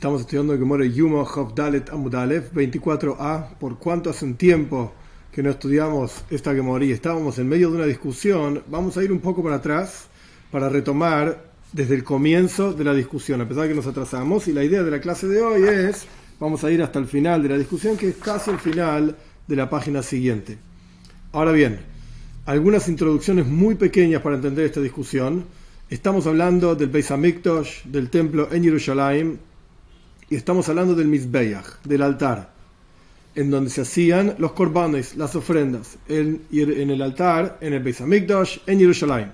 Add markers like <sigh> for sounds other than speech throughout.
Estamos estudiando el Gemara Yumo Chof Dalet Amudalef 24a. ¿Por cuánto hace un tiempo que no estudiamos esta Gemara y estábamos en medio de una discusión? Vamos a ir un poco para atrás para retomar desde el comienzo de la discusión, a pesar de que nos atrasamos. Y la idea de la clase de hoy es, vamos a ir hasta el final de la discusión, que es casi el final de la página siguiente. Ahora bien, algunas introducciones muy pequeñas para entender esta discusión. Estamos hablando del Beis Hamikdash, del templo en Jerusalén, y estamos hablando del Mizbeach, del altar, en donde se hacían los korbanes, las ofrendas, en, en el altar, en el Beis en Jerusalén.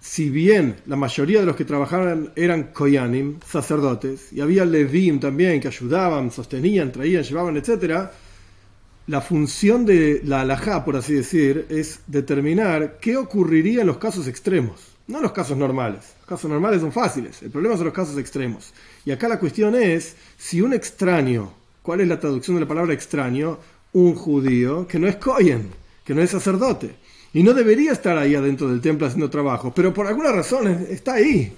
Si bien la mayoría de los que trabajaban eran koyanim, sacerdotes, y había levim también que ayudaban, sostenían, traían, llevaban, etc., la función de la alajá, por así decir, es determinar qué ocurriría en los casos extremos, no en los casos normales. Los casos normales son fáciles, el problema son los casos extremos. Y acá la cuestión es si un extraño, ¿cuál es la traducción de la palabra extraño? Un judío que no es kohen, que no es sacerdote, y no debería estar ahí adentro del templo haciendo trabajo, pero por alguna razón está ahí.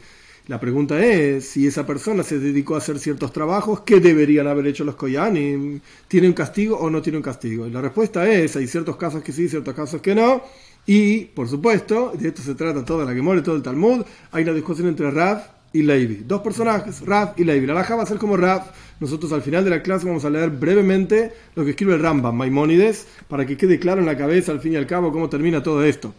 La pregunta es si esa persona se dedicó a hacer ciertos trabajos, ¿qué deberían haber hecho los Koyanim? ¿Tiene un castigo o no tiene un castigo? Y la respuesta es, hay ciertos casos que sí, ciertos casos que no. Y, por supuesto, de esto se trata toda la que muere todo el Talmud, hay una discusión entre Rav y. Dos personajes, Rav y Levi. La laja va a ser como Rav. Nosotros al final de la clase vamos a leer brevemente lo que escribe el Rambam, Maimónides, para que quede claro en la cabeza, al fin y al cabo, cómo termina todo esto.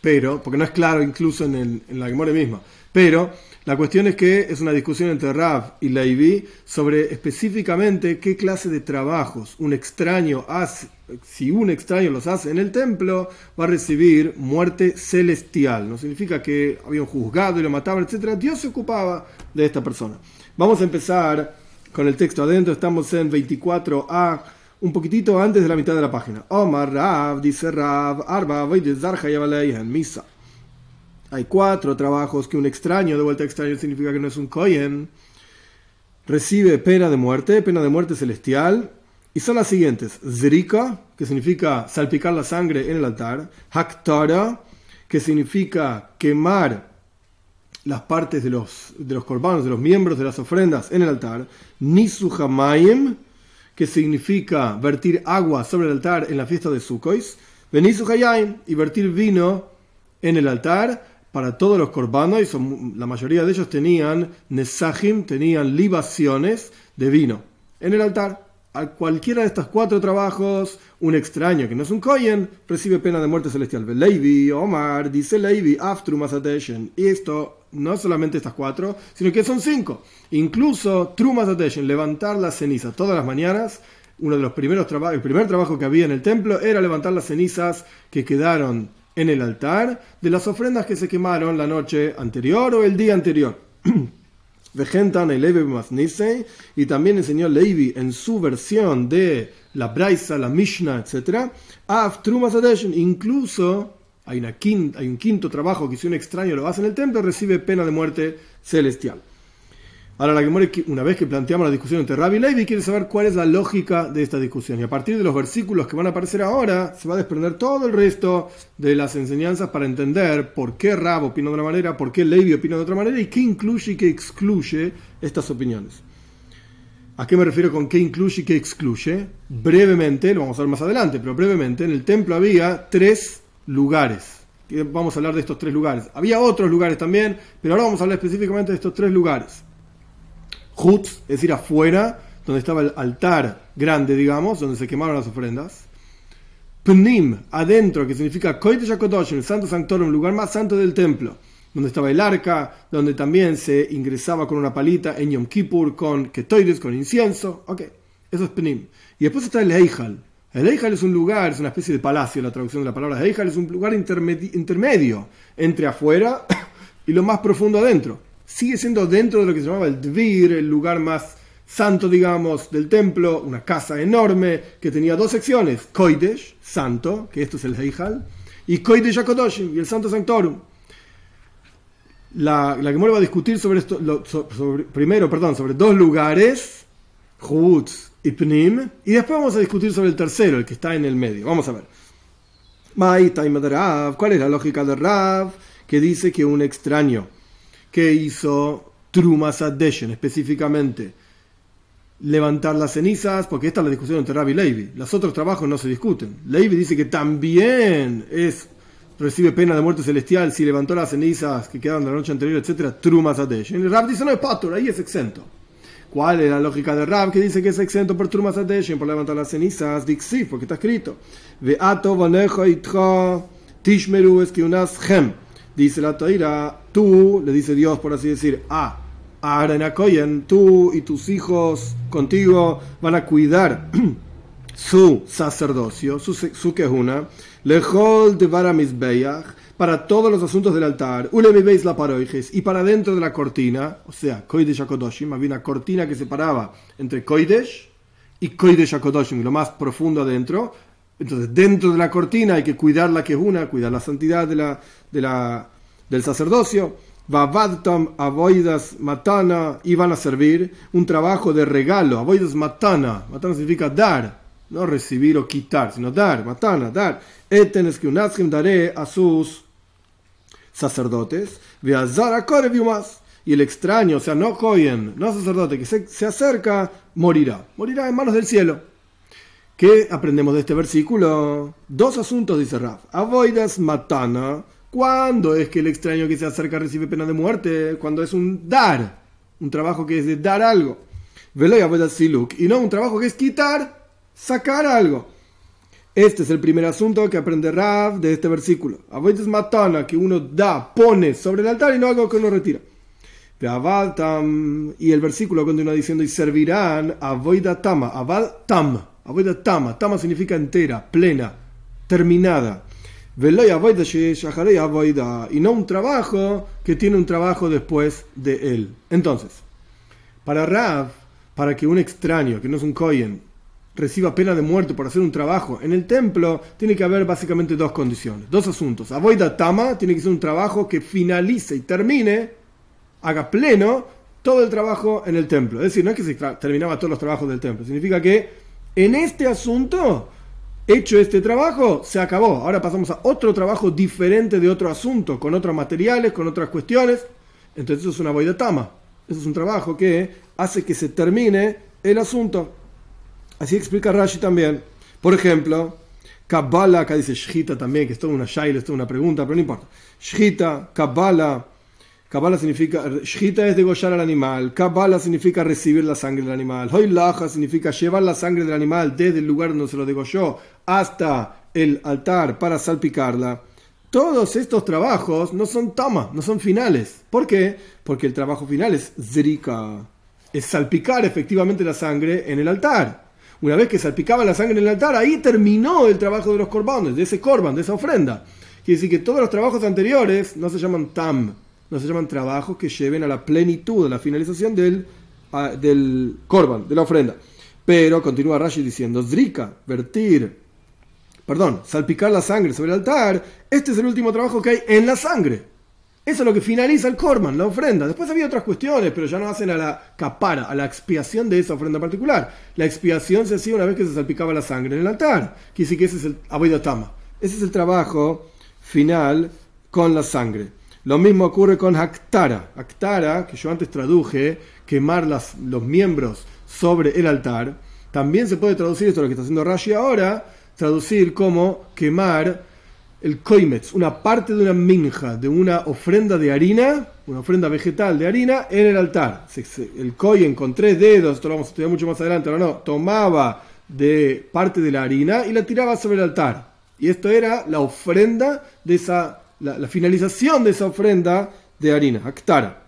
Pero, porque no es claro incluso en, el, en la Gemore misma. Pero la cuestión es que es una discusión entre Rav y Levi sobre específicamente qué clase de trabajos un extraño hace, si un extraño los hace en el templo, va a recibir muerte celestial. No significa que había juzgado y lo mataban, etc. Dios se ocupaba de esta persona. Vamos a empezar con el texto adentro, estamos en 24a un poquitito antes de la mitad de la página. Omar Rav, dice Rav, Arba, en Misa. Hay cuatro trabajos que un extraño, de vuelta extraño significa que no es un Kohen, recibe pena de muerte, pena de muerte celestial, y son las siguientes: Zrika, que significa salpicar la sangre en el altar, Haktara, que significa quemar las partes de los, de los corbanos, de los miembros de las ofrendas en el altar, Nisuhamayim, que significa vertir agua sobre el altar en la fiesta de Sukkot, Benisuhayim, y vertir vino en el altar para todos los corbanos, y son, la mayoría de ellos tenían nesajim, tenían libaciones de vino en el altar. A cualquiera de estos cuatro trabajos, un extraño que no es un kohen recibe pena de muerte celestial. Levi, Omar, dice Levi, Aftru Y esto no solamente estas cuatro, sino que son cinco. Incluso Trumas Attention, levantar las cenizas todas las mañanas. Uno de los primeros trabajos, el primer trabajo que había en el templo era levantar las cenizas que quedaron en el altar de las ofrendas que se quemaron la noche anterior o el día anterior. <clears throat> y también enseñó Levi en su versión de la Braisa, la Mishnah, etc. Incluso hay, una hay un quinto trabajo que si un extraño lo hace en el templo recibe pena de muerte celestial. Ahora, la que una vez que planteamos la discusión entre Rabbi y Levi, quiere saber cuál es la lógica de esta discusión. Y a partir de los versículos que van a aparecer ahora, se va a desprender todo el resto de las enseñanzas para entender por qué Rab opina de una manera, por qué Levi opina de otra manera y qué incluye y qué excluye estas opiniones. ¿A qué me refiero con qué incluye y qué excluye? Brevemente, lo vamos a ver más adelante, pero brevemente, en el templo había tres lugares. Vamos a hablar de estos tres lugares. Había otros lugares también, pero ahora vamos a hablar específicamente de estos tres lugares. Hut, es decir, afuera, donde estaba el altar grande, digamos, donde se quemaron las ofrendas. Pnim, adentro, que significa Kodesh el santo sanctorum, lugar más santo del templo, donde estaba el arca, donde también se ingresaba con una palita en Yom Kippur, con ketoides, con incienso. Ok, eso es Pnim. Y después está el Eijal. El Eijal es un lugar, es una especie de palacio, la traducción de la palabra Eijal es un lugar intermedio entre afuera <coughs> y lo más profundo adentro sigue siendo dentro de lo que se llamaba el Dvir, el lugar más santo, digamos, del templo, una casa enorme que tenía dos secciones, Koidesh, santo, que esto es el Heijal, y Koidesh HaKodoshim, y el Santo Sanctorum. La, la que va a discutir sobre esto, primero, perdón, sobre dos lugares, Hutz y Pnim, y después vamos a discutir sobre el tercero, el que está en el medio. Vamos a ver. ¿Cuál es la lógica de Rav? Que dice que un extraño que hizo Trumas Adeshen específicamente, levantar las cenizas, porque esta es la discusión entre Rabbi y Levi. Los otros trabajos no se discuten. Levi dice que también es recibe pena de muerte celestial si levantó las cenizas que quedaron de la noche anterior, etcétera, Trumas Adeshen. Y Rab dice, no es patur, ahí es exento. ¿Cuál es la lógica de Rab que dice que es exento por Trumas Adeshen, por levantar las cenizas? Dixi, porque está escrito. Ve'ato vanejo itcha tishmeru es que unas gem. Dice la Toira, tú, le dice Dios, por así decir, a Aaron Akoyen, tú y tus hijos contigo van a cuidar <clears throat> su sacerdocio, su, su quejuna, lejol de varamisbeyach, para todos los asuntos del altar, veis la paroijes, y para dentro de la cortina, o sea, koidesh akodoshim, había una cortina que separaba entre koidesh y koidesh akodoshim, lo más profundo adentro, entonces, dentro de la cortina hay que cuidar la quejuna, cuidar la santidad de la, de la, del sacerdocio. Vavadtam avoidas matana, y van a servir un trabajo de regalo. Avoidas matana, matana significa dar, no recibir o quitar, sino dar, matana, dar. Etenes que unaskim daré a sus sacerdotes, más. Y el extraño, o sea, no coyen, no sacerdote, que se, se acerca, morirá. Morirá en manos del cielo. ¿Qué aprendemos de este versículo? Dos asuntos, dice Raf. Avoidas matana. ¿Cuándo es que el extraño que se acerca recibe pena de muerte? Cuando es un dar. Un trabajo que es de dar algo. Veloy avoidas siluk. Y no un trabajo que es quitar, sacar algo. Este es el primer asunto que aprende Rav de este versículo. Avoidas matana, que uno da, pone sobre el altar y no algo que uno retira. Y el versículo continúa diciendo, y servirán avoidatama, tam Avoida tama. Tama significa entera, plena, terminada. Y no un trabajo que tiene un trabajo después de él. Entonces, para Rav, para que un extraño, que no es un Kohen, reciba pena de muerte por hacer un trabajo en el templo, tiene que haber básicamente dos condiciones, dos asuntos. Avoida Tama tiene que ser un trabajo que finalice y termine, haga pleno todo el trabajo en el templo. Es decir, no es que se terminaba todos los trabajos del templo, significa que en este asunto, hecho este trabajo, se acabó. Ahora pasamos a otro trabajo diferente de otro asunto, con otros materiales, con otras cuestiones. Entonces eso es una boida tama. Eso es un trabajo que hace que se termine el asunto. Así explica Rashi también. Por ejemplo, Kabbalah, acá dice Shita también, que es toda una shaila, es toda una pregunta, pero no importa. Shita, Kabbalah, Kabbalah significa, Shita es degollar al animal, Kabbalah significa recibir la sangre del animal, Hoylaja significa llevar la sangre del animal desde el lugar donde se lo degolló hasta el altar para salpicarla. Todos estos trabajos no son tama, no son finales. ¿Por qué? Porque el trabajo final es zrika, es salpicar efectivamente la sangre en el altar. Una vez que salpicaba la sangre en el altar, ahí terminó el trabajo de los corbanes, de ese corban, de esa ofrenda. Quiere decir que todos los trabajos anteriores no se llaman tam, no se llaman trabajos que lleven a la plenitud, a la finalización del, del korban, de la ofrenda. Pero continúa Rashi diciendo, zrika, vertir, perdón, salpicar la sangre sobre el altar, este es el último trabajo que hay en la sangre. Eso es lo que finaliza el korban, la ofrenda. Después había otras cuestiones, pero ya no hacen a la capara, a la expiación de esa ofrenda particular. La expiación se hacía una vez que se salpicaba la sangre en el altar. Decir que ese es el aboidatama. Ese es el trabajo final con la sangre. Lo mismo ocurre con Aktara. Aktara, que yo antes traduje, quemar las, los miembros sobre el altar. También se puede traducir, esto es lo que está haciendo Rashi ahora, traducir como quemar el koimetz, una parte de una minja, de una ofrenda de harina, una ofrenda vegetal de harina en el altar. El koyen con tres dedos, esto lo vamos a estudiar mucho más adelante, no, tomaba de parte de la harina y la tiraba sobre el altar. Y esto era la ofrenda de esa la, finalización de esa ofrenda de harina, actara.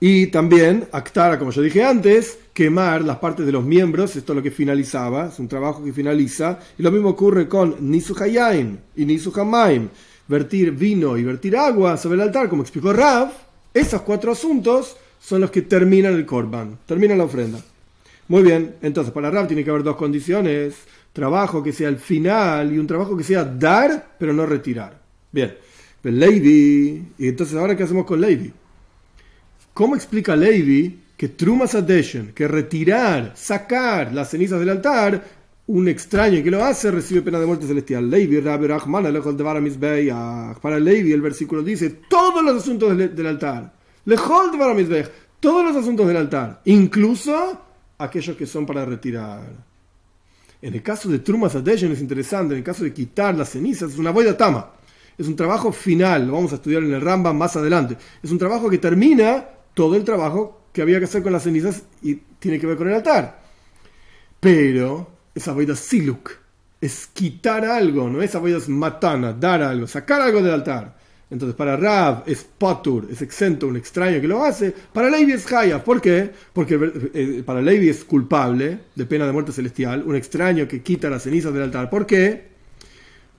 Y también, actara, como yo dije antes, quemar las partes de los miembros, esto es lo que finalizaba, es un trabajo que finaliza. Y lo mismo ocurre con Nisuhayain y Nisuhamaim, vertir vino y vertir agua sobre el altar, como explicó Rav. Esos cuatro asuntos son los que terminan el korban, terminan la ofrenda. Muy bien, entonces para Rav tiene que haber dos condiciones trabajo que sea el final y un trabajo que sea dar, pero no retirar. Bien, pero Levi, y entonces ahora qué hacemos con Levi? ¿Cómo explica Levi que Trumas Adeshen, que retirar, sacar las cenizas del altar, un extraño que lo hace recibe pena de muerte celestial? Levi, Para Levi el versículo dice todos los asuntos del, altar. Todos los asuntos del altar, incluso aquellos que son para retirar. En el caso de Trumas Adeshen es interesante, en el caso de quitar las cenizas, es una boida tama. Es un trabajo final, lo vamos a estudiar en el Rambam más adelante. Es un trabajo que termina todo el trabajo que había que hacer con las cenizas y tiene que ver con el altar. Pero esa boida siluk es quitar algo, no esa boida matana, dar algo, sacar algo del altar. Entonces, para Rav es patur, es exento, un extraño que lo hace. Para Levi es haya. ¿Por qué? Porque eh, para Levi es culpable de pena de muerte celestial, un extraño que quita las cenizas del altar. ¿Por qué?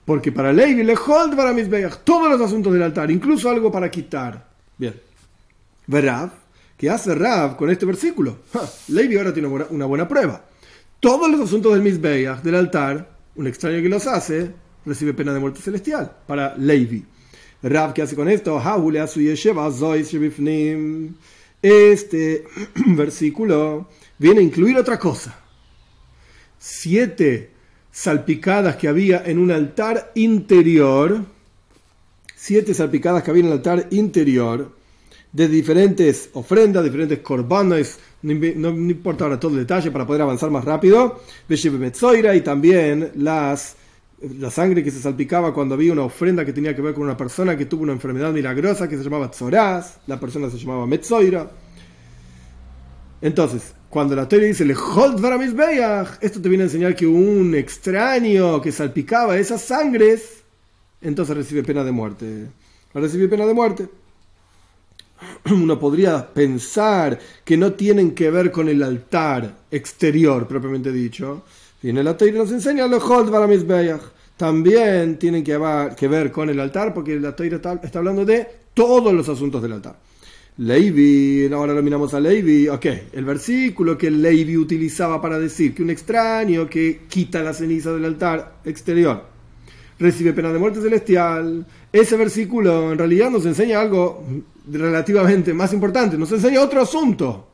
Porque para Levi le hold para mis todos los asuntos del altar, incluso algo para quitar. Bien. Rav, ¿qué hace Rav con este versículo? Levi ahora tiene una buena, prueba. Todos los asuntos del Mizbeach, del altar, un extraño que los hace, recibe pena de muerte celestial. Para Levi. Rab, ¿qué hace con esto? Este <clears throat> versículo viene a incluir otra cosa. Siete salpicadas que había en un altar interior, siete salpicadas que había en el altar interior, de diferentes ofrendas, diferentes corbanos, no, importa ahora todo el detalle para poder avanzar más rápido, y también las la sangre que se salpicaba cuando había una ofrenda que tenía que ver con una persona que tuvo una enfermedad milagrosa que se llamaba Tzoraz, la persona se llamaba Metzoira. Entonces, cuando la teoría dice esto te viene a enseñar que un extraño que salpicaba esas sangres, entonces recibe pena de muerte. Recibe pena de muerte. <clears throat> Uno podría pensar que no tienen que ver con el altar exterior, propiamente dicho, Viene la Torah nos enseña los Hot También tienen que, ver con el altar, porque la Torah está, hablando de todos los asuntos del altar. Levi, ahora lo miramos a Levi. Ok, el versículo que Levi utilizaba para decir que un extraño que quita la ceniza del altar exterior recibe pena de muerte celestial. Ese versículo en realidad nos enseña algo relativamente más importante, nos enseña otro asunto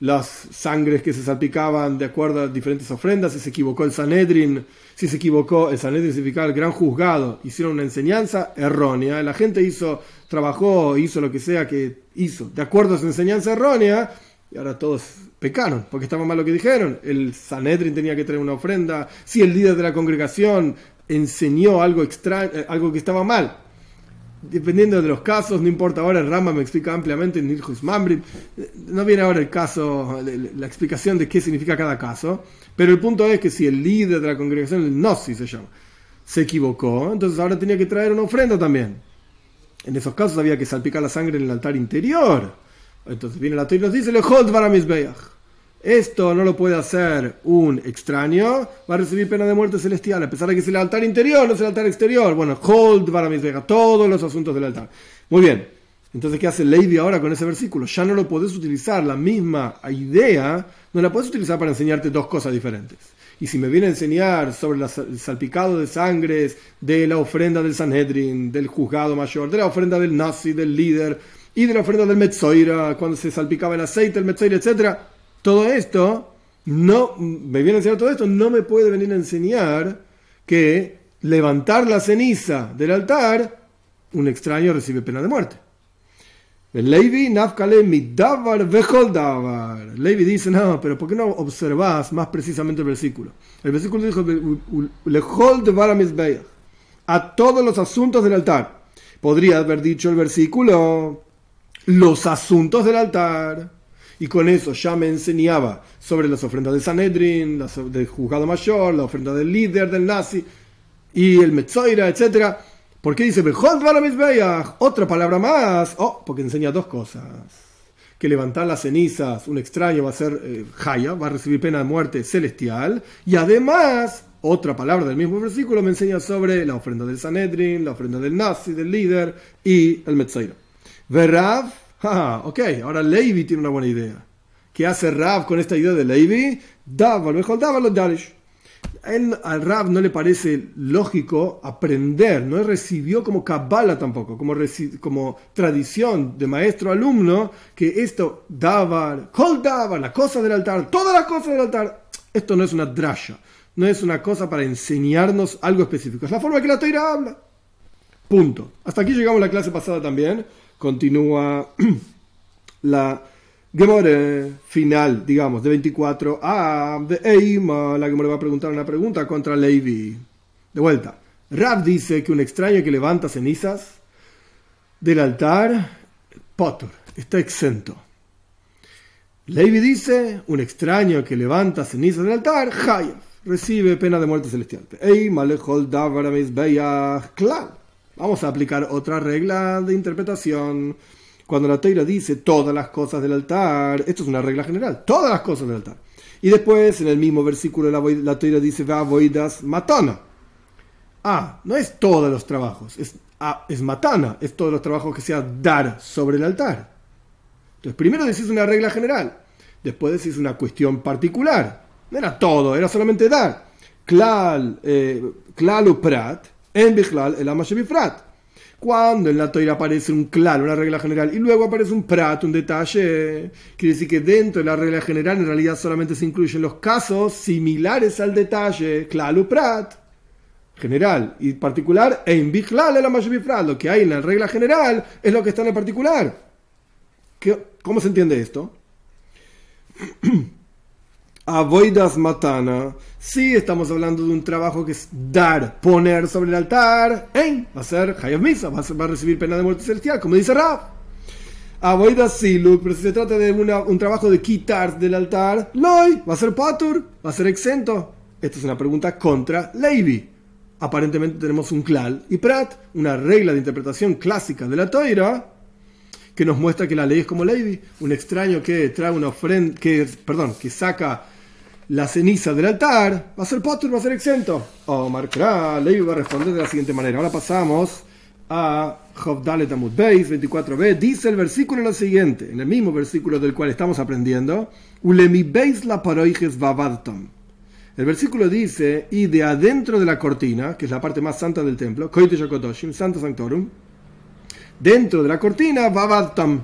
las sangres que se salpicaban de acuerdo a diferentes ofrendas, si se equivocó el Sanedrin, si se equivocó el Sanedrin significaba el gran juzgado, hicieron una enseñanza errónea, la gente hizo, trabajó, hizo lo que sea que hizo, de acuerdo a su enseñanza errónea, y ahora todos pecaron, porque estaba mal lo que dijeron, el Sanedrin tenía que traer una ofrenda, si el líder de la congregación enseñó algo extraño, algo que estaba mal, dependiendo de los casos, no importa ahora, el Rama me explica ampliamente en no viene ahora el caso, la explicación de qué significa cada caso, pero el punto es que si el líder de la congregación, el Nossi se llama, se equivocó, entonces ahora tenía que traer una ofrenda también. En esos casos había que salpicar la sangre en el altar interior. Entonces viene la Torah y nos dice, le esto no lo puede hacer un extraño, va a recibir pena de muerte celestial, a pesar de que es el altar interior, no es el altar exterior. Bueno, hold para mis vegas, todos los asuntos del altar. Muy bien, entonces, ¿qué hace Lady ahora con ese versículo? Ya no lo puedes utilizar, la misma idea, no la puedes utilizar para enseñarte dos cosas diferentes. Y si me viene a enseñar sobre el salpicado de sangres de la ofrenda del Sanhedrin, del juzgado mayor, de la ofrenda del nazi, del líder, y de la ofrenda del Metzoira, cuando se salpicaba el aceite, el Metzoira, etcétera todo esto, no, me viene a enseñar todo esto, no me puede venir a enseñar que levantar la ceniza del altar, un extraño recibe pena de muerte. Levi nafkale midavar vejoldavar. Levi dice, no, pero ¿por qué no observas más precisamente el versículo? El versículo dijo, a todos los asuntos del altar. Podría haber dicho el versículo, los asuntos del altar y con eso ya me enseñaba sobre las ofrendas de Sanedrin, las del juzgado mayor, la ofrenda del líder del nazi y el Metzoira, etc. ¿Por qué dice Otra palabra más. Oh, porque enseña dos cosas. Que levantar las cenizas, un extraño va a ser eh, va a recibir pena de muerte celestial. Y además, otra palabra del mismo versículo me enseña sobre la ofrenda del Sanedrin, la ofrenda del nazi, del líder y el Metzoira. Verav Ah, ok, ahora Levi tiene una buena idea. ¿Qué hace Rav con esta idea de Levi? al Rav no le parece lógico aprender, no recibió como cabala tampoco, como, como tradición de maestro-alumno, que esto daba, kol daba, la cosa del altar, todas las cosas del altar. Esto no es una drasha, no es una cosa para enseñarnos algo específico, es la forma que la toira habla. Punto. Hasta aquí llegamos a la clase pasada también. Continúa <clears throat> la Gemore final, digamos, de 24 a de Eima, la Gemore va a preguntar una pregunta contra Levi. De vuelta, Rab dice que un extraño que levanta cenizas del altar, Potter, está exento. Levi dice, un extraño que levanta cenizas del altar, Hayaf, recibe pena de muerte celestial. Vamos a aplicar otra regla de interpretación. Cuando la Teira dice todas las cosas del altar, esto es una regla general, todas las cosas del altar. Y después en el mismo versículo la, la Teira dice, voidas matana. Ah, no es todos los trabajos, es, ah, es matana, es todos los trabajos que sea dar sobre el altar. Entonces, primero decís una regla general, después decís una cuestión particular. No era todo, era solamente dar. Klal, eh, prat, en bichlal el amashebifrat. Cuando en la toira aparece un claro, una regla general, y luego aparece un prato, un detalle, quiere decir que dentro de la regla general en realidad solamente se incluyen los casos similares al detalle, claro, prat, general y particular, e en es la mayor lo que hay en la regla general es lo que está en el particular. ¿Cómo se entiende esto? <clears throat> Avoidas matana. Si estamos hablando de un trabajo que es dar, poner sobre el altar. ¿eh? Va a ser Hayab Misa, va a, recibir pena de muerte celestial, como dice Rab. Avoidas siluk, pero si se trata de un trabajo de quitar del altar, loy, va a ser patur, va a ser exento. Esta es una pregunta contra Levi. Aparentemente tenemos un klal y prat, una regla de interpretación clásica de la toira que nos muestra que la ley es como Levi, un extraño que trae una ofrenda, que, perdón, que saca la ceniza del altar, va a ser potter, va a ser exento. O Markra, Levi va a responder de la siguiente manera. Ahora pasamos a Jobdalet Amud Beis 24b. Dice el versículo lo siguiente, en el mismo versículo del cual estamos aprendiendo: Ulemi Beis la paroijes vavadtam. El versículo dice: Y de adentro de la cortina, que es la parte más santa del templo, Koite Yokotoshim, Santo Sanctorum, dentro de la cortina, vavadtam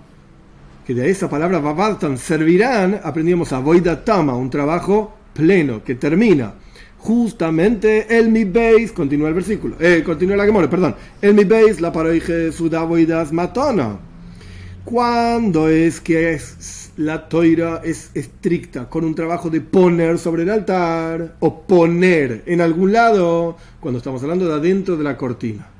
que de esa palabra Vavadtam servirán, aprendíamos a Voidatama, un trabajo pleno, que termina. Justamente el mi base, continúa el versículo, eh, continúa la Gemora, perdón. El mi base, la paroije sudavoidas matona. Cuando es que es, la toira es estricta, con un trabajo de poner sobre el altar o poner en algún lado, cuando estamos hablando de adentro de la cortina.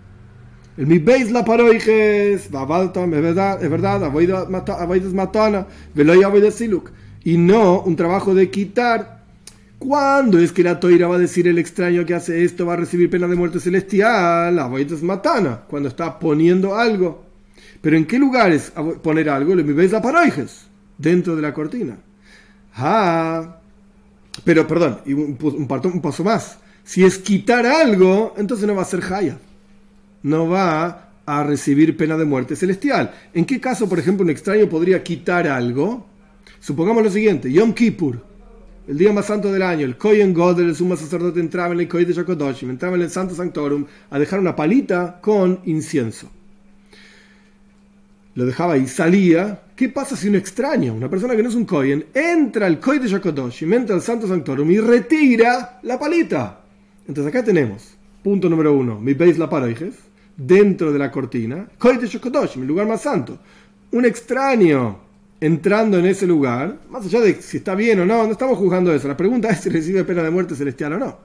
El mi beis la paroijes, vabaltam, es verdad, es verdad, avoides matana, veloy avoides siluk. Y no un trabajo de quitar. ¿Cuándo es que la toira va a decir el extraño que hace esto va a recibir pena de muerte celestial? Avoides matana, cuando está poniendo algo. Pero ¿en qué lugares poner algo? El mi beis la paroijes, dentro de la cortina. Ah, pero perdón, un, un paso más. Si es quitar algo, entonces no va a ser jaya no va a recibir pena de muerte celestial. ¿En qué caso, por ejemplo, un extraño podría quitar algo? Supongamos lo siguiente, Yom Kippur, el día más santo del año, el Kohen Godel, el sumo sacerdote, entraba en el Kohen de Yakodoshim, entraba en el Santo Sanctorum a dejar una palita con incienso. Lo dejaba y salía. ¿Qué pasa si un extraño, una persona que no es un Kohen, entra al Kohen de Yakodoshim, entra al Santo Sanctorum y retira la palita? Entonces acá tenemos, punto número uno, mi veis la paroijes dentro de la cortina, el lugar más santo. Un extraño entrando en ese lugar, más allá de si está bien o no, no estamos juzgando eso. La pregunta es si recibe pena de muerte celestial o no.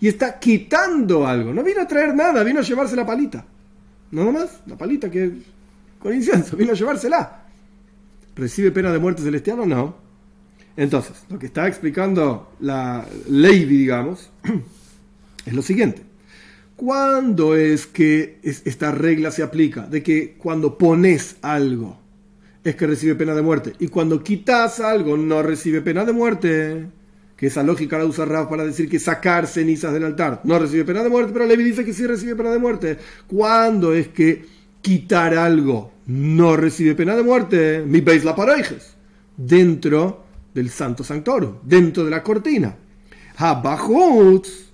Y está quitando algo. No vino a traer nada, vino a llevarse la palita. Nada más, la palita que con incienso, vino a llevársela. ¿Recibe pena de muerte celestial o no? Entonces, lo que está explicando la ley, digamos, <clears throat> es lo siguiente. ¿Cuándo es que esta regla se aplica? De que cuando pones algo es que recibe pena de muerte y cuando quitas algo no recibe pena de muerte. Que esa lógica la usa Raf para decir que sacar cenizas del altar no recibe pena de muerte, pero Levi dice que sí recibe pena de muerte. ¿Cuándo es que quitar algo no recibe pena de muerte? Mi veis la paroijes. Dentro del Santo Sanctorum, dentro de la cortina. Habajutz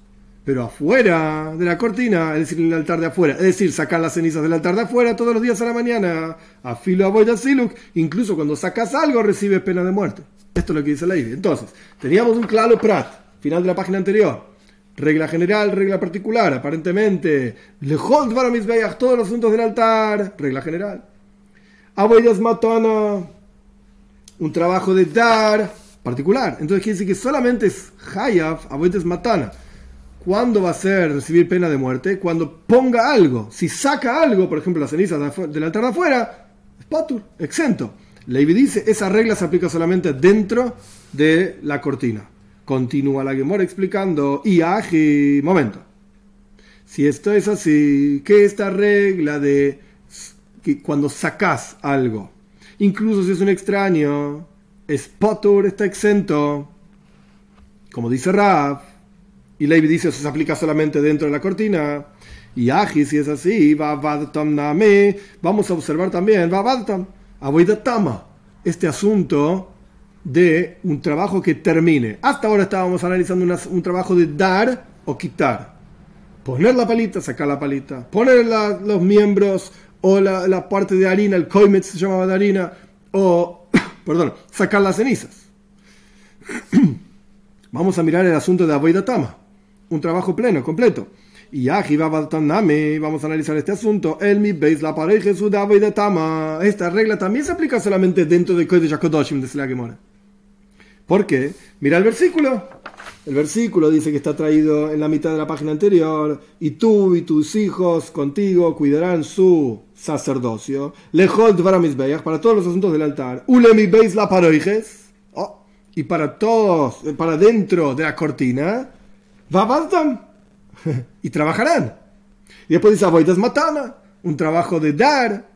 pero afuera de la cortina, es decir, en el altar de afuera, es decir, sacar las cenizas del altar de afuera todos los días a la mañana, a filo a siluk, incluso cuando sacas algo recibes pena de muerte. Esto es lo que dice la idea. Entonces, teníamos un claro prat, final de la página anterior. Regla general, regla particular, aparentemente. Lejol para mis todos los asuntos del altar, regla general. Aboyas matana, un trabajo de dar particular. Entonces quiere decir que solamente es Hayaf, es Matana. ¿Cuándo va a ser recibir pena de muerte? Cuando ponga algo. Si saca algo, por ejemplo, las cenizas del altar de afuera, es patur, exento. Levi dice, esa regla se aplica solamente dentro de la cortina. Continúa la Gemora explicando, y momento. Si esto es así, ¿qué esta regla de que cuando sacas algo, incluso si es un extraño, es está exento, como dice Raf, y Levi dice eso se aplica solamente dentro de la cortina, y Aji, si es así, va vamos a observar también, va tama, este asunto de un trabajo que termine. Hasta ahora estábamos analizando un trabajo de dar o quitar. Poner la palita, sacar la palita. Poner los miembros o la, parte de harina, el koimet se llamaba de harina, o, <coughs> perdón, sacar las cenizas. <coughs> Vamos a mirar el asunto de Aboidatama, un trabajo pleno, completo. Y aquí vamos a analizar este asunto. El mi veis la pareja su de Tama. Esta regla también se aplica solamente dentro de Kodesh HaKodoshim de Slagemora. ¿Por qué? Mira el versículo. El versículo dice que está traído en la mitad de la página anterior. Y tú y tus hijos contigo cuidarán su sacerdocio. Lejol para todos los asuntos del altar. Ulemi veis la parejes. Oh, y para todos, para dentro de la cortina. <laughs> Y trabajarán. Y después dice Avoidas Matana, un trabajo de dar.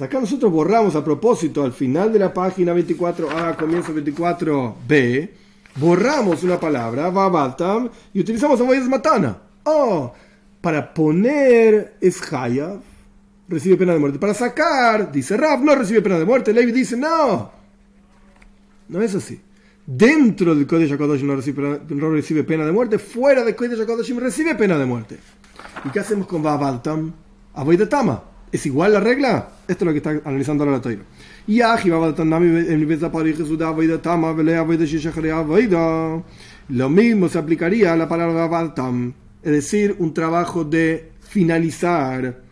acá nosotros borramos a propósito al final de la página 24a, comienzo 24b, borramos una palabra, Vabatam, y utilizamos Avoidas Matana. Oh, para poner es Haya, recibe pena de muerte. Para sacar, dice Rab, no recibe pena de muerte. Levi dice, no. No es así dentro del Kodesh HaKadoshim no recibe, no recibe pena de muerte, fuera del Kodesh HaKadoshim recibe pena de muerte. ¿Y qué hacemos con Babaltam? Tama. ¿Es igual la regla? Esto es lo que está analizando ahora la Toira. Y lo mismo se aplicaría a la palabra Babaltam, es decir, un trabajo de finalizar.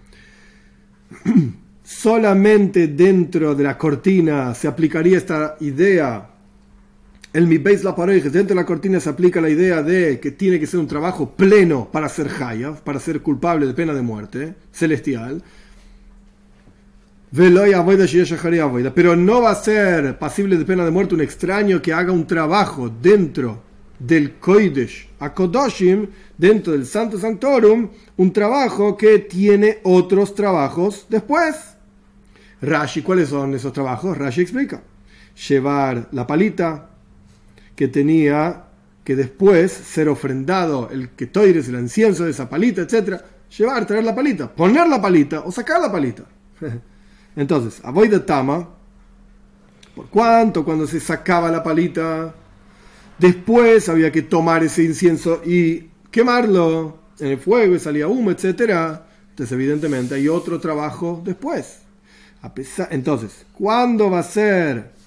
<clears throat> Solamente dentro de la cortina se aplicaría esta idea el mi beis la pareja, dentro de la cortina se aplica la idea de que tiene que ser un trabajo pleno para ser haya, para ser culpable de pena de muerte, celestial. Pero no va a ser pasible de pena de muerte un extraño que haga un trabajo dentro del Koidesh a Kodoshim, dentro del Santo Sanctorum, un trabajo que tiene otros trabajos después. Rashi, ¿cuáles son esos trabajos? Rashi explica. Llevar la palita, que tenía que después ser ofrendado el que toires, el incienso de esa palita, etc. Llevar, traer la palita, poner la palita o sacar la palita. <laughs> Entonces, voy de tama, por cuánto cuando se sacaba la palita, después había que tomar ese incienso y quemarlo en el fuego y salía humo, etc. Entonces, evidentemente, hay otro trabajo después. A pesar, entonces, ¿cuándo va a ser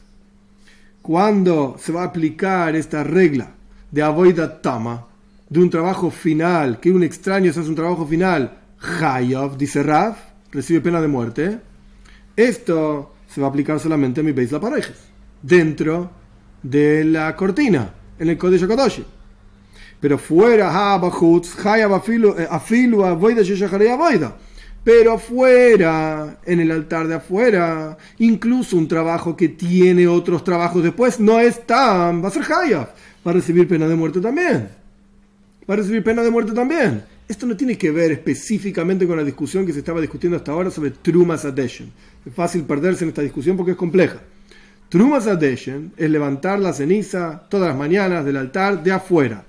cuando se va a aplicar esta regla de avoida tama, de un trabajo final, que un extraño se hace un trabajo final, Hayov, dice Raf, recibe pena de muerte, esto se va a aplicar solamente a mi Beis la parejas, dentro de la cortina, en el Kodesh Kodoshi. Pero fuera, Hayab afilu, afilu, avoida, avoida pero afuera, en el altar de afuera, incluso un trabajo que tiene otros trabajos después, no es tan, va a ser Hayaf, va a recibir pena de muerte también. Va a recibir pena de muerte también. Esto no tiene que ver específicamente con la discusión que se estaba discutiendo hasta ahora sobre Trumas Adhesion. Es fácil perderse en esta discusión porque es compleja. Trumas Adhesion es levantar la ceniza todas las mañanas del altar de afuera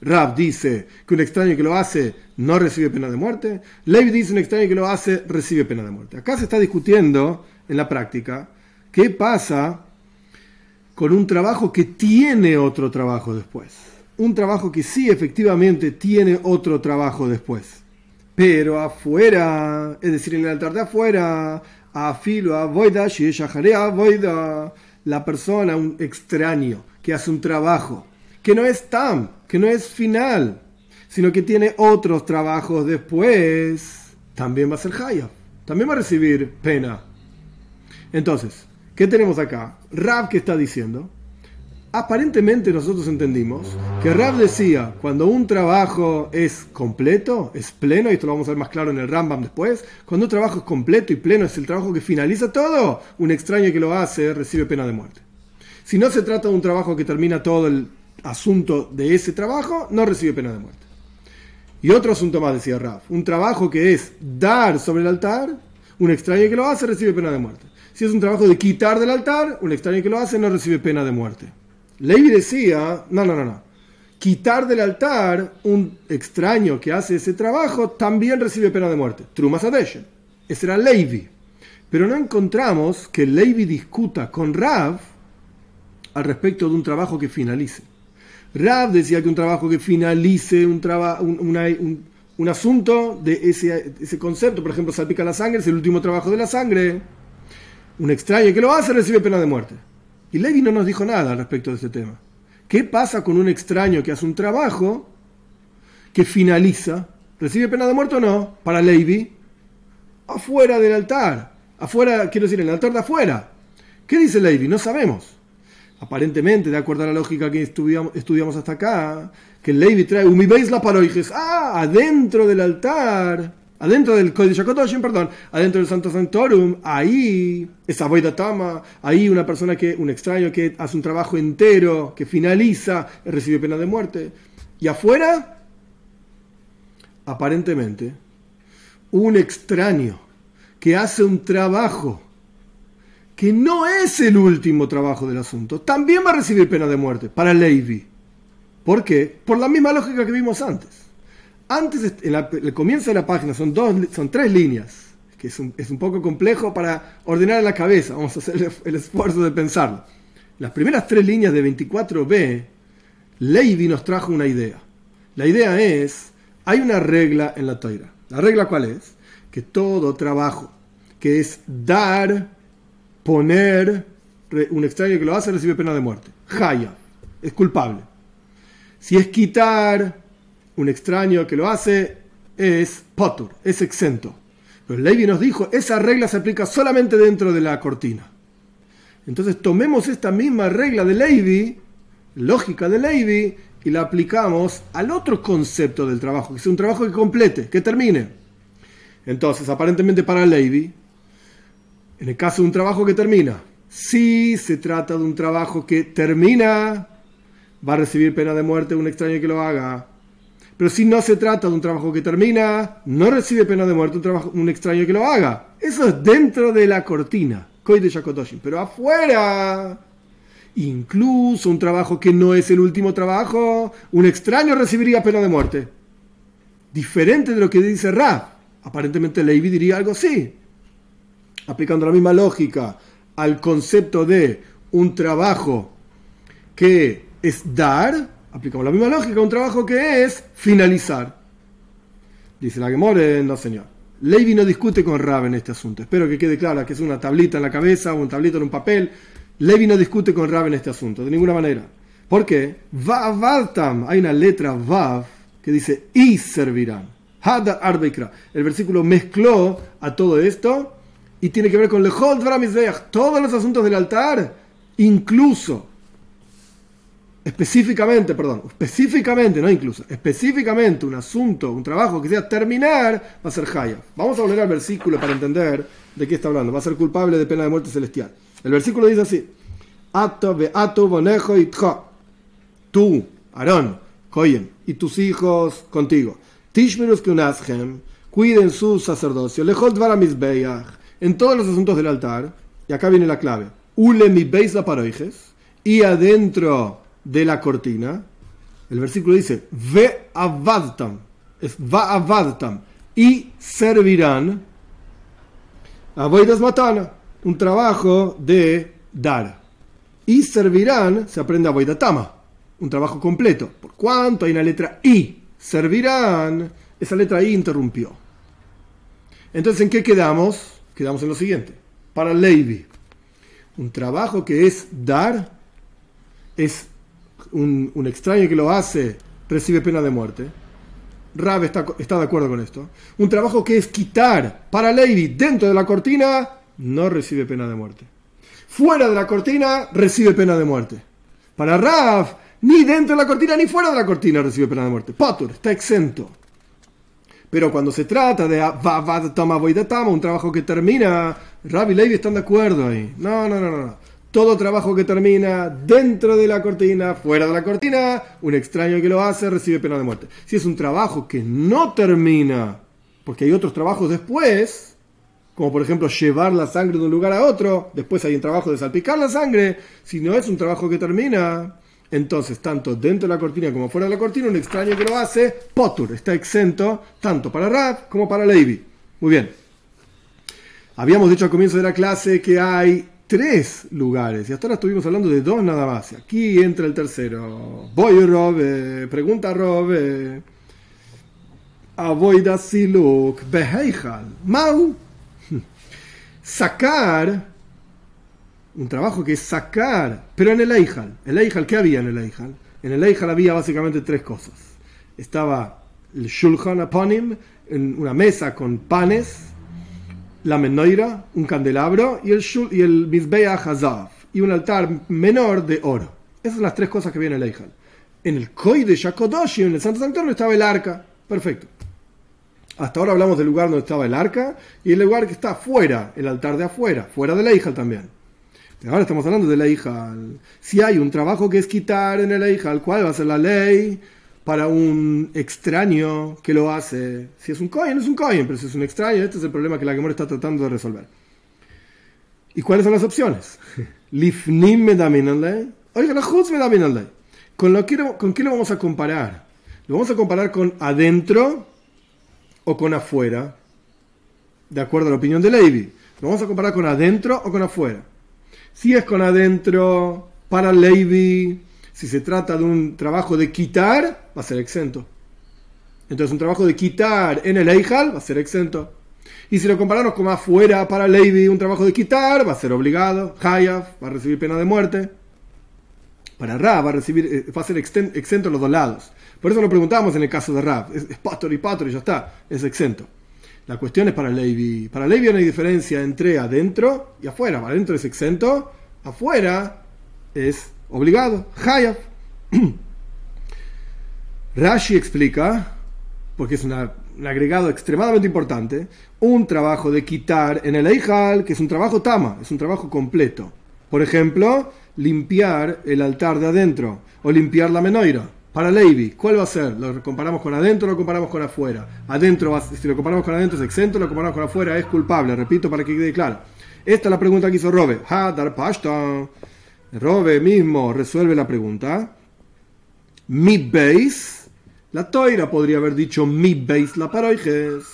Rab dice que un extraño que lo hace no recibe pena de muerte. Levi dice un extraño que lo hace recibe pena de muerte. Acá se está discutiendo en la práctica qué pasa con un trabajo que tiene otro trabajo después. Un trabajo que sí efectivamente tiene otro trabajo después. Pero afuera, es decir, en el altar de afuera, a filo, a voida, a voida, la persona, un extraño que hace un trabajo que no es tam, que no es final, sino que tiene otros trabajos después, también va a ser haya, también va a recibir pena. Entonces, ¿Qué tenemos acá? Rab que está diciendo. Aparentemente nosotros entendimos que Rab decía, cuando un trabajo es completo, es pleno, y esto lo vamos a ver más claro en el Rambam después, cuando un trabajo es completo y pleno, es el trabajo que finaliza todo, un extraño que lo hace recibe pena de muerte. Si no se trata de un trabajo que termina todo el asunto de ese trabajo, no recibe pena de muerte. Y otro asunto más, decía Rab, un trabajo que es dar sobre el altar, un extraño que lo hace recibe pena de muerte. Si es un trabajo de quitar del altar, un extraño que lo hace no recibe pena de muerte. Levi decía, no, no, no, no. Quitar del altar un extraño que hace ese trabajo también recibe pena de muerte. Trumas Adeshen. Ese era Levi. Pero no encontramos que Levi discuta con Rav al respecto de un trabajo que finalice. Rav decía que un trabajo que finalice un, un, un, asunto de ese, ese concepto, por ejemplo, salpica la sangre, es el último trabajo de la sangre un extraño que lo hace recibe pena de muerte. Y Levi no nos dijo nada al respecto de ese tema. ¿Qué pasa con un extraño que hace un trabajo que finaliza? ¿Recibe pena de muerte o no? Para Levi, afuera del altar. Afuera, quiero decir, en el altar de afuera. ¿Qué dice Levi? No sabemos. Aparentemente, de acuerdo a la lógica que estudiamos, hasta acá, que Levi trae, veis la paroijes, ah, adentro del altar Adentro del Código perdón, adentro del Santo Sanctorum, ahí esa Tama, ahí una persona que, un extraño que hace un trabajo entero, que finaliza, recibe pena de muerte. Y afuera, aparentemente, un extraño que hace un trabajo que no es el último trabajo del asunto, también va a recibir pena de muerte para Levi. ¿Por qué? Por la misma lógica que vimos antes. Antes, en el comienzo de la página, son, dos, son tres líneas, que es un, es un poco complejo para ordenar en la cabeza. Vamos a hacer el, esfuerzo de pensarlo. Las primeras tres líneas de 24b, Levi nos trajo una idea. La idea es, hay una regla en la toira. ¿La regla cuál es? Que todo trabajo que es dar, poner, un extraño que lo hace recibe pena de muerte. Jaya, es culpable. Si es quitar, un extraño que lo hace es potur, es exento. Pero Levi nos dijo, esa regla se aplica solamente dentro de la cortina. Entonces tomemos esta misma regla de Levi, lógica de Levi, y la aplicamos al otro concepto del trabajo, que es un trabajo que complete, que termine. Entonces, aparentemente para Levi, en el caso de un trabajo que termina, si se trata de un trabajo que termina, va a recibir pena de muerte un extraño que lo haga. Pero si no se trata de un trabajo que termina, no recibe pena de muerte un, trabajo, un extraño que lo haga. Eso es dentro de la cortina. Pero afuera, incluso un trabajo que no es el último trabajo, un extraño recibiría pena de muerte. Diferente de lo que dice Ra. Aparentemente Levi diría algo así. Aplicando la misma lógica al concepto de un trabajo que es dar, aplicamos la misma lógica, un trabajo que es finalizar. Dice la Gemore, no señor. Levi no discute con Rab en este asunto. Espero que quede claro que es una tablita en la cabeza o un tablito en un papel. Levi no discute con Rab en este asunto, de ninguna manera. ¿Por qué? Vavadtam, hay una letra Vav que dice y servirán. Hada Arbeikra. El versículo mezcló a todo esto y tiene que ver con Lehol todos los asuntos del altar, incluso específicamente, perdón, específicamente, no incluso, específicamente un asunto, un trabajo que sea terminar, va a ser Jaya. Vamos a volver al versículo para entender de qué está hablando. Va a ser culpable de pena de muerte celestial. El versículo dice así: Ato ve ato bonejo y Tú, Aarón, Coyen, y tus hijos contigo. Tishmerus kunashem, cuiden su sacerdocio. Lejot en todos los asuntos del altar. Y acá viene la clave. Ule mi beis la paroijes. Y adentro de la cortina, el versículo dice, ve avadtam, es va avadtam, y servirán, avoidas matana, un trabajo de dar. Y servirán, se aprende avoidatama, un trabajo completo. ¿Por cuánto hay una letra I? Servirán, esa letra I interrumpió. Entonces, ¿en qué quedamos? Quedamos en lo siguiente. Para Levi, un trabajo que es dar es un, extraño que lo hace recibe pena de muerte. Rab está, está, de acuerdo con esto. Un trabajo que es quitar para Lady dentro de la cortina no recibe pena de muerte. fuera de la cortina recibe pena de muerte. Para Raf, ni dentro de la cortina ni fuera de la cortina recibe pena de muerte. Potter está exento. Pero cuando se trata de Tama, un trabajo que termina, Rav y Levi están de acuerdo ahí. No, no, no, no. Todo trabajo que termina dentro de la cortina, fuera de la cortina, un extraño que lo hace recibe pena de muerte. Si es un trabajo que no termina, porque hay otros trabajos después, como por ejemplo llevar la sangre de un lugar a otro, después hay un trabajo de salpicar la sangre, si no es un trabajo que termina, entonces, tanto dentro de la cortina como fuera de la cortina, un extraño que lo hace, Potur, está exento tanto para Rab como para Levi. Muy bien. Habíamos dicho al comienzo de la clase que hay tres lugares y hasta ahora estuvimos hablando de dos nada más. Aquí entra el tercero. Voy Rob, eh, pregunta Rob. Eh, Avoida siluk beheijal. Mau. <laughs> Sacar un trabajo que es sacar, pero en el Eijal. ¿El Eijal qué había en el Eijal? En el Eijal había básicamente tres cosas. Estaba el Shulchan Aponim, en una mesa con panes, la menoira, un candelabro y el, y el Hazav, y un altar menor de oro. Esas son las tres cosas que había en el Eijal. En el Koi de Shakodoshi, en el Santo Sanctorio, estaba el arca. Perfecto. Hasta ahora hablamos del lugar donde estaba el arca y el lugar que está afuera, el altar de afuera, fuera del Eijal también. Ahora estamos hablando de la hija. Si hay un trabajo que es quitar en la hija, ¿cuál va a ser la ley para un extraño que lo hace? Si es un coin, es un coin, pero si es un extraño, este es el problema que la Gemora está tratando de resolver. ¿Y cuáles son las opciones? <laughs> Lifnim me. Oiga, la Jutz me ley. ¿Con, lo ¿Con qué lo vamos a comparar? ¿Lo vamos a comparar con adentro o con afuera? De acuerdo a la opinión de Levi. ¿Lo vamos a comparar con adentro o con afuera? Si es con adentro, para Levi, si se trata de un trabajo de quitar, va a ser exento. Entonces, un trabajo de quitar en el Eijal va a ser exento. Y si lo comparamos con afuera para Levi, un trabajo de quitar, va a ser obligado. Hayaf va a recibir pena de muerte. Para Rab va a, recibir, eh, va a ser exento en los dos lados. Por eso lo preguntamos en el caso de Rab. Es, es pastor y pastor y ya está. Es exento. La cuestión es para Levi. Para Levi no hay diferencia entre adentro y afuera. Adentro es exento, afuera es obligado. Hayaf. <clears throat> Rashi explica, porque es un agregado extremadamente importante, un trabajo de quitar en el Eijal, que es un trabajo tama, es un trabajo completo. Por ejemplo, limpiar el altar de adentro o limpiar la menoira. Para Levi, ¿cuál va a ser? ¿Lo comparamos con adentro o lo comparamos con afuera? Adentro, si lo comparamos con adentro es exento, lo comparamos con afuera es culpable. Repito para que quede claro. Esta es la pregunta que hizo Robe. Hadar Pashta. Robe mismo resuelve la pregunta. Mi base. La toira podría haber dicho mi base la paroijes.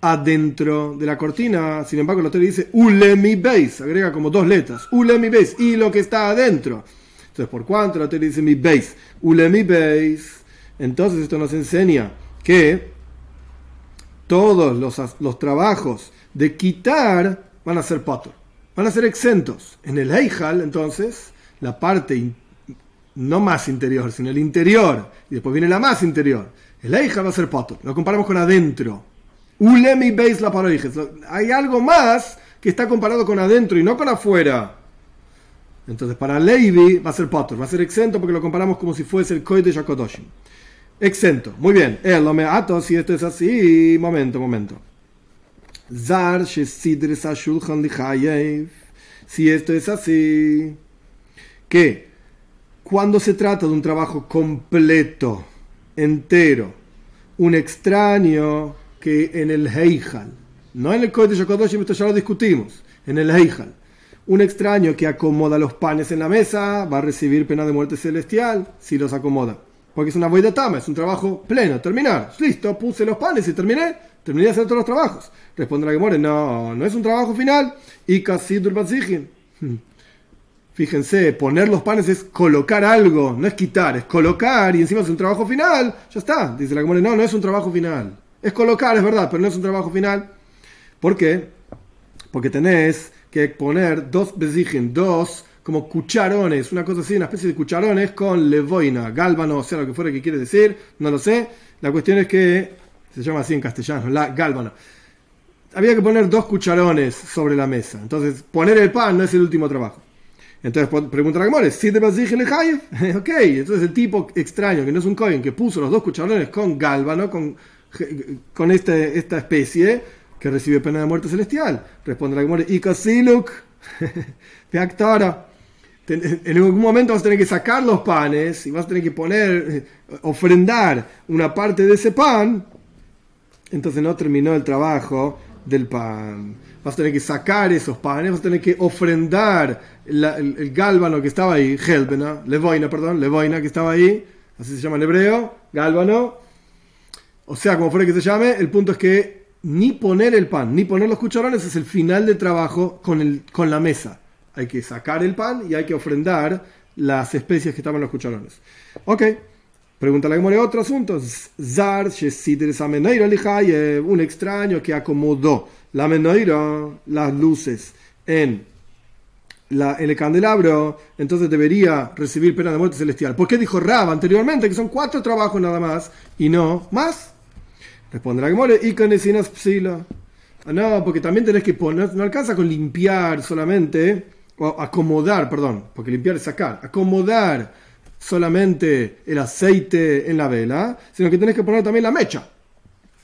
Adentro de la cortina. Sin embargo, la toira dice ule mi base. Agrega como dos letras. Ule mi base. Y lo que está adentro. Entonces, por cuanto la Torah dice mi base, ule mi base, entonces esto nos enseña que todos los, los trabajos de quitar van a ser pato, van a ser exentos. En el Eijal, entonces, la parte no más interior, sino el interior, y después viene la más interior. El Eijal va a ser pato, lo comparamos con adentro. Ule mi base la Hay algo más que está comparado con adentro y no con afuera. Entonces, para Levi va a ser Potter, va a ser exento porque lo comparamos como si fuese el Koi de Shakodoshim. Exento. Muy bien. El me ato, si esto es así. Momento, momento. Zar Si esto es así. Que cuando se trata de un trabajo completo, entero, un extraño que en el Heijal, no en el Koi de Shakodoshim, esto ya lo discutimos, en el Heijal un extraño que acomoda los panes en la mesa va a recibir pena de muerte celestial si los acomoda. Porque es una de tama, es un trabajo pleno, terminar. Listo, puse los panes y terminé. Terminé de hacer todos los trabajos. Responde la Gemore, no, no es un trabajo final. Y casi Fíjense, poner los panes es colocar algo, no es quitar, es colocar y encima es un trabajo final. Ya está. Dice la Gemore, no, no es un trabajo final. Es colocar, es verdad, pero no es un trabajo final. ¿Por qué? Porque tenés que poner dos besigen, dos como cucharones, una cosa así, una especie de cucharones con levoina, gálvano, o sea, lo que fuera que quiere decir, no lo sé. La cuestión es que se llama así en castellano, la gálvano. Había que poner dos cucharones sobre la mesa. Entonces, poner el pan no es el último trabajo. Entonces pregunta la Gemore, si te Ok, entonces el tipo extraño, que no es un coin, que puso los dos cucharones con gálvano, con, con este, esta especie, que recibe pena de muerte celestial. Responde la Gemore, Ikasiluk, de <laughs> actora. En algún momento vas a tener que sacar los panes y vas a tener que poner, eh, ofrendar una parte de ese pan. Entonces no terminó el trabajo del pan. Vas a tener que sacar esos panes, vas a tener que ofrendar el, el, gálvano que estaba ahí, Helbena, Levoina, perdón, Levoina que estaba ahí, así se llama en hebreo, gálvano. O sea, como fuera que se llame, el punto es que ni poner el pan, ni poner los cucharones es el final del trabajo con, el, con la mesa. Hay que sacar el pan y hay que ofrendar las especies que estaban en los cucharones. Ok. Pregunta la Gemore otro asunto. Zar, un extraño que acomodó la menoira, las luces en, la, en el candelabro, entonces debería recibir pena de muerte celestial. ¿Por qué dijo Rab anteriormente que son cuatro trabajos nada más y no más? Responde la Gemore, y psila. Ah, no, porque también tenés que poner, no alcanza con limpiar solamente, o acomodar, perdón, porque limpiar es sacar, acomodar solamente el aceite en la vela, sino que tenés que poner también la mecha.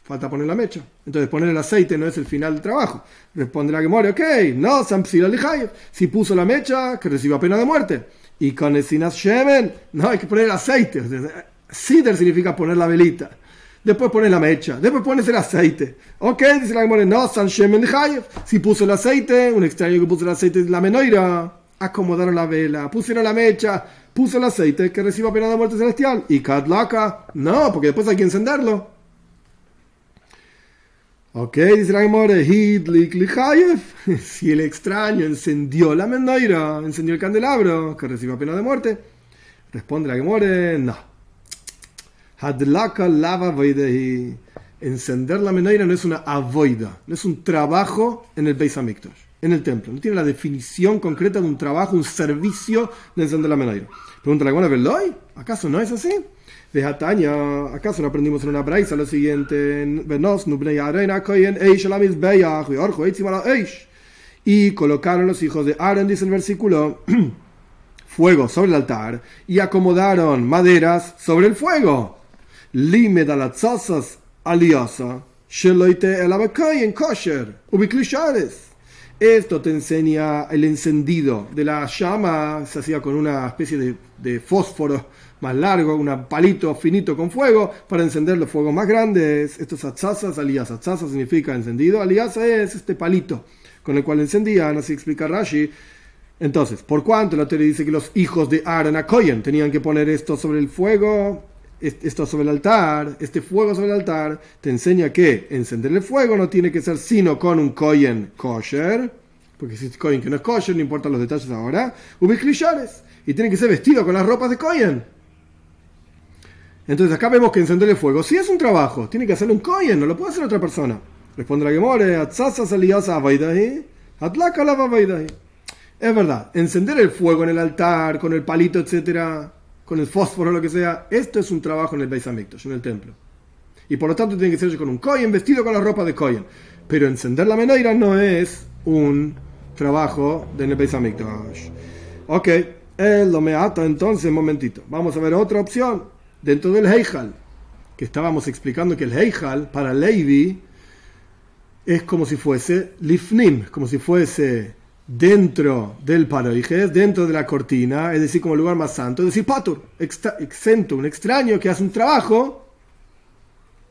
Falta poner la mecha. Entonces poner el aceite no es el final del trabajo. Responde la que muere, ok, no, si puso la mecha, que reciba pena de muerte. Y con el sinas shemen, no, hay que poner el aceite. Sider significa poner la velita. Después pones la mecha. Después pones el aceite. Ok, dice la que no, san shemen Si puso el aceite, un extraño que puso el aceite, la menoira, acomodaron la vela, pusieron la mecha, puso el aceite que reciba pena de muerte celestial. Y Kadlaka, no, porque después hay que encenderlo. Ok, dice la Gemore, <laughs> si el extraño encendió la mendoira, encendió el candelabro, que reciba pena de muerte. Responde la Gemore, no. Hadlaka lava Encender la mendoira no es una avoida, no es un trabajo en el Beis Hamikdash en el templo. No tiene la definición concreta de un trabajo, un servicio de encender la menorá. Pregunta la Veloy, ¿acaso no es así? De Hatania, ¿acaso no aprendimos en una braisa lo siguiente? Y colocaron los hijos de Aaron, dice el versículo, <clears throat> fuego sobre el altar y acomodaron maderas sobre el fuego. Lime dalatzasas aliasa, sheloite el en kosher, ubiklishares. Esto te enseña el encendido de la llama, se hacía con una especie de, fósforo más largo, un palito finito con fuego para encender los fuegos más grandes. Estos atzazas, alías, atzaza significa encendido, aliasa es este palito con el cual encendían, así explica Rashi. Entonces, ¿por cuánto la teoría dice que los hijos de Aaron Akoyen tenían que poner esto sobre el fuego? Esto sobre el altar, este fuego sobre el altar, te enseña que encender el fuego no tiene que ser sino con un kohen kosher, porque si es kohen que no es kosher, no importan los detalles ahora, ubiclishares, y tiene que ser vestido con las ropas de kohen. Entonces acá vemos que encender el fuego, si es un trabajo, tiene que hacerlo un kohen, no lo puede hacer otra persona. Responde la Gemore, es verdad, encender el fuego en el altar, con el palito, etcétera con el fósforo, lo que sea, esto es un trabajo en el Beis Hamikdash, en el templo. Y por lo tanto tiene que ser con un Kohen vestido con la ropa de Kohen. Pero encender la menoira no es un trabajo de el Beis Hamikdash. Ok, él lo me ata entonces, momentito. Vamos a ver otra opción. Dentro del Heijal, que estábamos explicando que el Heijal para Levi es como si fuese Lifnim, como si fuese dentro del paroijes, dentro de la cortina, es decir, como lugar más santo, es decir, patur, exento, un extraño que hace un trabajo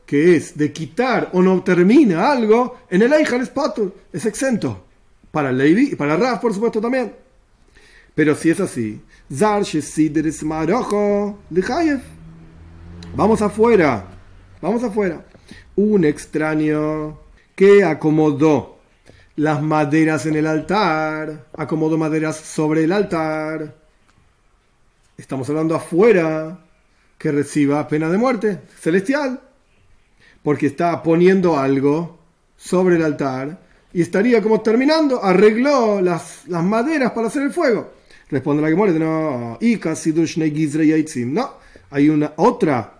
que es de quitar o no termina algo, en el Eichel es patur, es exento. Para Levi y para Raf, por supuesto, también. Pero si es así, vamos afuera, vamos afuera. Un extraño que acomodó las maderas en el altar, acomodo maderas sobre el altar. Estamos hablando afuera, que reciba pena de muerte celestial, porque está poniendo algo sobre el altar y estaría como terminando, arregló las, las maderas para hacer el fuego. Responde la que muere, no, no, hay una otra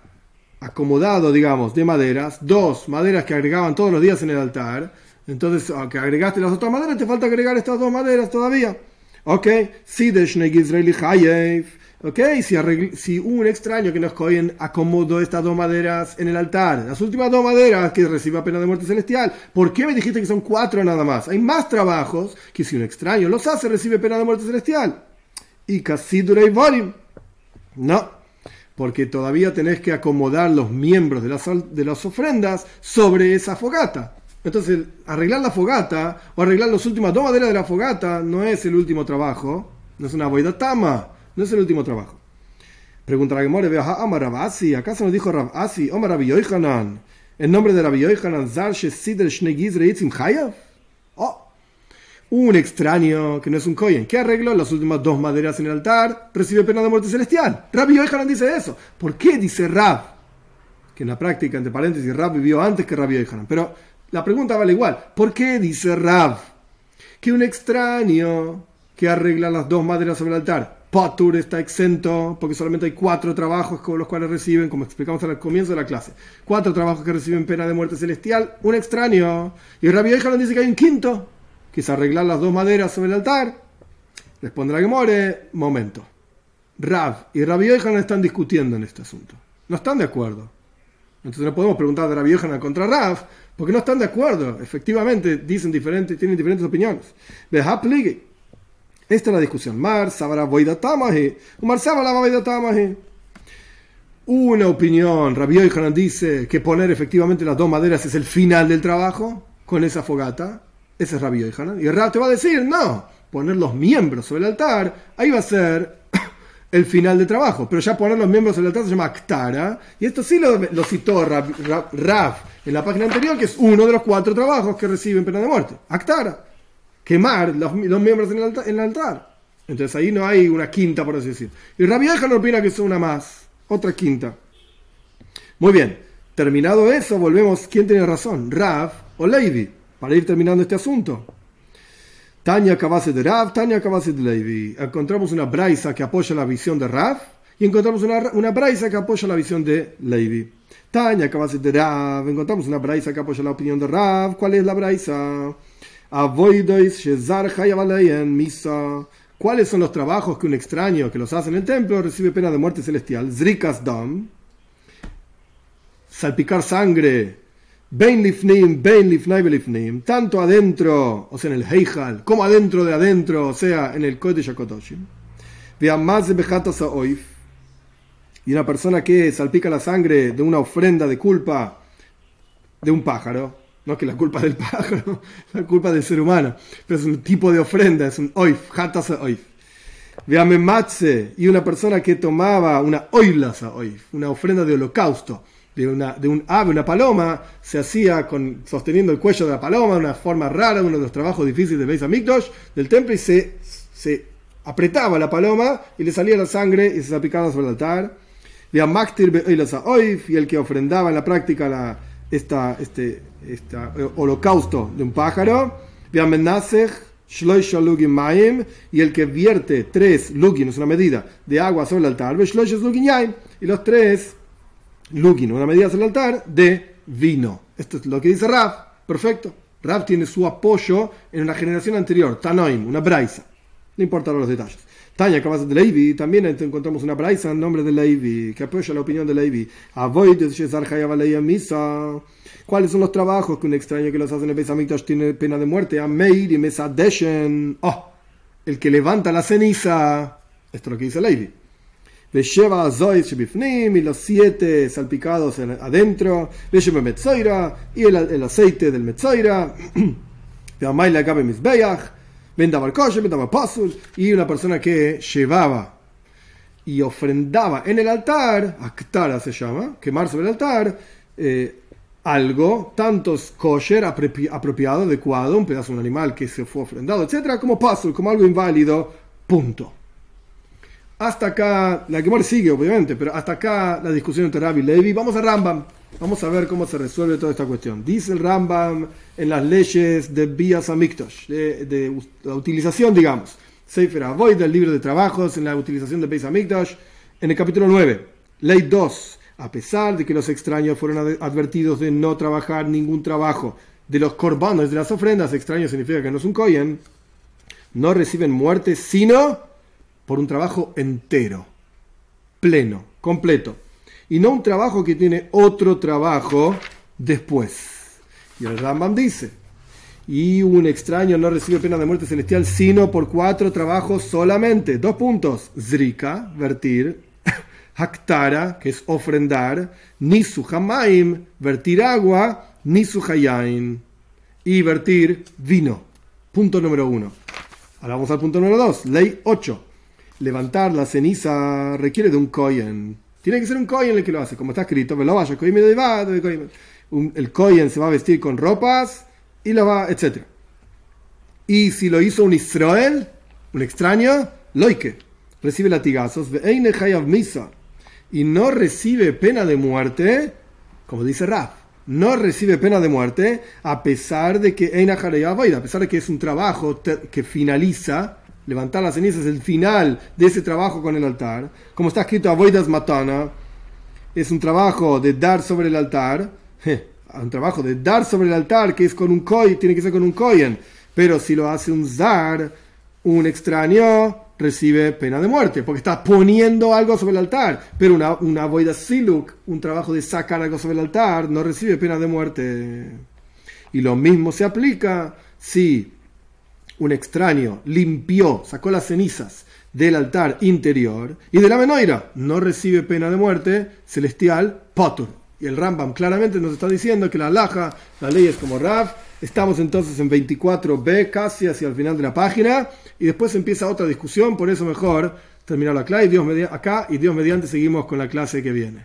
acomodado, digamos, de maderas, dos maderas que agregaban todos los días en el altar, entonces, aunque agregaste las otras maderas, te falta agregar estas dos maderas todavía. Ok, si de Israeli Ok, si, si, un extraño que nos cogen acomodó estas dos maderas en el altar, las últimas dos maderas que reciba pena de muerte celestial, ¿por qué me dijiste que son cuatro nada más? Hay más trabajos que si un extraño los hace recibe pena de muerte celestial. Y casi y Borim. No, porque todavía tenés que acomodar los miembros de las, de las ofrendas sobre esa fogata. Entonces, arreglar la fogata o arreglar las últimas dos maderas de la fogata no es el último trabajo, no es una boidatama no es el último trabajo. Pregunta la Gemore, Amar Rabasi, ¿acaso nos dijo Rabasi, Omar Rabbi Yoichanan, en nombre de Rabbi Yoichanan, Zar Sidel Shnegizre Yitzim Chayav? Oh, un extraño que no es un kohen, que arregló las últimas dos maderas en el altar, recibe pena de muerte celestial. Rabbi Yoichanan dice eso. ¿Por qué dice Rab? Que en la práctica, entre paréntesis, Rab vivió antes que Rabbi Yoichanan. Pero la pregunta vale igual. ¿Por qué dice Rab que un extraño que arregla las dos maderas sobre el altar Patur está exento porque solamente hay cuatro trabajos con los cuales reciben, como explicamos al comienzo de la clase, cuatro trabajos que reciben pena de muerte celestial, un extraño. Y Rabbi nos dice que hay un quinto, que es arreglar las dos maderas sobre el altar. Responde la Gemore, momento. Rab y Rabbi están discutiendo en este asunto. No están de acuerdo. Entonces no podemos preguntar de Rabbi contra Rab, porque no están de acuerdo. Efectivamente, dicen diferentes, tienen diferentes opiniones. Esta es la discusión. Mar, Sabara, Voidatamahe. Mar, Sabara. Una opinión. Rabbi Yohanan dice que poner efectivamente las dos maderas es el final del trabajo con esa fogata. Ese es Rabbi Yohanan. Y el te va a decir, no, poner los miembros sobre el altar, ahí va a ser el final del trabajo. Pero ya poner los miembros sobre el altar se llama Aktara. Y esto sí lo, citó Rab, en la página anterior, que es uno de los cuatro trabajos que reciben pena de muerte. Aktara quemar los, miembros en el, altar, Entonces ahí no hay una quinta, por así decir. Y Rabbi no opina que es una más, otra quinta. Muy bien, terminado eso, volvemos. ¿Quién tiene razón? Rav o Levi, para ir terminando este asunto. Tania Cabase de Rav, Tania Cabase de Levi. Encontramos una braisa que apoya la visión de Rav y encontramos una, una braisa que apoya la visión de Levi. Tania Cabase de Rav, encontramos una braisa que apoya la opinión de Rav. ¿Cuál es la braisa? misa. ¿Cuáles son los trabajos que un extraño que los hace en el templo recibe pena de muerte celestial? Zrikas dam, salpicar sangre, bein lifnim, bein lifnai lifnim, tanto adentro, o sea, en el Heijal, como adentro de adentro, o sea, en el Kodesh HaKodoshim. Y una persona que salpica la sangre de una ofrenda de culpa de un pájaro, no que la culpa del <laughs> pájaro, la culpa del ser humano, pero es un tipo de ofrenda, es un oif, hatasa oif. matze y una persona que tomaba una oilasa oif, una ofrenda de holocausto, de, una, un ave, una paloma, se hacía con, sosteniendo el cuello de la paloma, una forma rara, uno de los trabajos difíciles de Beis Hamikdash, del templo, y se, se apretaba la paloma y le salía la sangre y se aplicaba sobre el altar. y el que ofrendaba en la práctica la esta, este, este holocausto de un pájaro, y el que vierte tres lugin, es una medida, de agua sobre el altar, y los tres lugin, una medida sobre el altar, de vino. Esto es lo que dice Raf, perfecto. Raf tiene su apoyo en una generación anterior, Tanoim, una braisa. No importa los detalles. Tanya acabas de Levi, también encontramos una braisa en nombre de Levi, que apoya la opinión de Levi. ¿Cuáles son los trabajos que un extraño que los hace en el Beis tiene pena de muerte? Ameir y Mesadeshen. Oh, el que levanta la ceniza. Esto es lo que dice Levi. y los siete salpicados adentro, y el, el aceite del Metzoira, <clears throat> y una persona que llevaba y ofrendaba en el altar, Aktara se llama, quemar sobre el altar, eh, algo, tanto kosher, apropiado, adecuado, un pedazo de un animal que se fue ofrendado, etcétera, como pasul, como algo inválido, punto. Hasta acá, la que sigue obviamente, pero hasta acá la discusión entre Rabbi y Levi. Vamos a Rambam. Vamos a ver cómo se resuelve toda esta cuestión. Dice el Rambam en las leyes de Bias Amiktosh, de, la utilización, digamos, Sefer Avoid, del libro de trabajos, en la utilización de Beis Amiktosh, en el capítulo 9, ley 2. A pesar de que los extraños fueron advertidos de no trabajar ningún trabajo de los corbanos, de las ofrendas, extraños significa que no es un kohen, no reciben muerte sino por un trabajo entero, pleno, completo. Y no un trabajo que tiene otro trabajo después. Y el Rambam dice, y un extraño no recibe pena de muerte celestial sino por cuatro trabajos solamente. Dos puntos. Zrika, vertir. <laughs> Haktara, que es ofrendar. Nisu hamaim, vertir agua. Nisu hayain. Y vertir vino. Punto número uno. Ahora vamos al punto número dos. Ley 8. Levantar la ceniza requiere de un kohen. Tiene que ser un kohen el que lo hace, como está escrito. El kohen se va a vestir con ropas y lo va, etc. Y si lo hizo un Israel, un extraño, loike, recibe latigazos, misa, y no recibe pena de muerte, como dice Raf, no recibe pena de muerte, a pesar de que a pesar de que es un trabajo que finaliza, levantar las cenizas el final de ese trabajo con el altar, como está escrito Avoidas Matana, es un trabajo de dar sobre el altar, un trabajo de dar sobre el altar, que es con un koy, tiene que ser con un koyen. Pero si lo hace un zar, un extraño, recibe pena de muerte, porque está poniendo algo sobre el altar. Pero una, una siluk, un trabajo de sacar algo sobre el altar, no recibe pena de muerte. Y lo mismo se aplica si un extraño limpió, sacó las cenizas del altar interior y de la menoira, no recibe pena de muerte celestial, potur y el Rambam claramente nos está diciendo que la alhaja, la ley es como Raf. Estamos entonces en 24b, casi hacia el final de la página, y después empieza otra discusión, por eso mejor terminar la clase y Dios acá y Dios mediante seguimos con la clase que viene.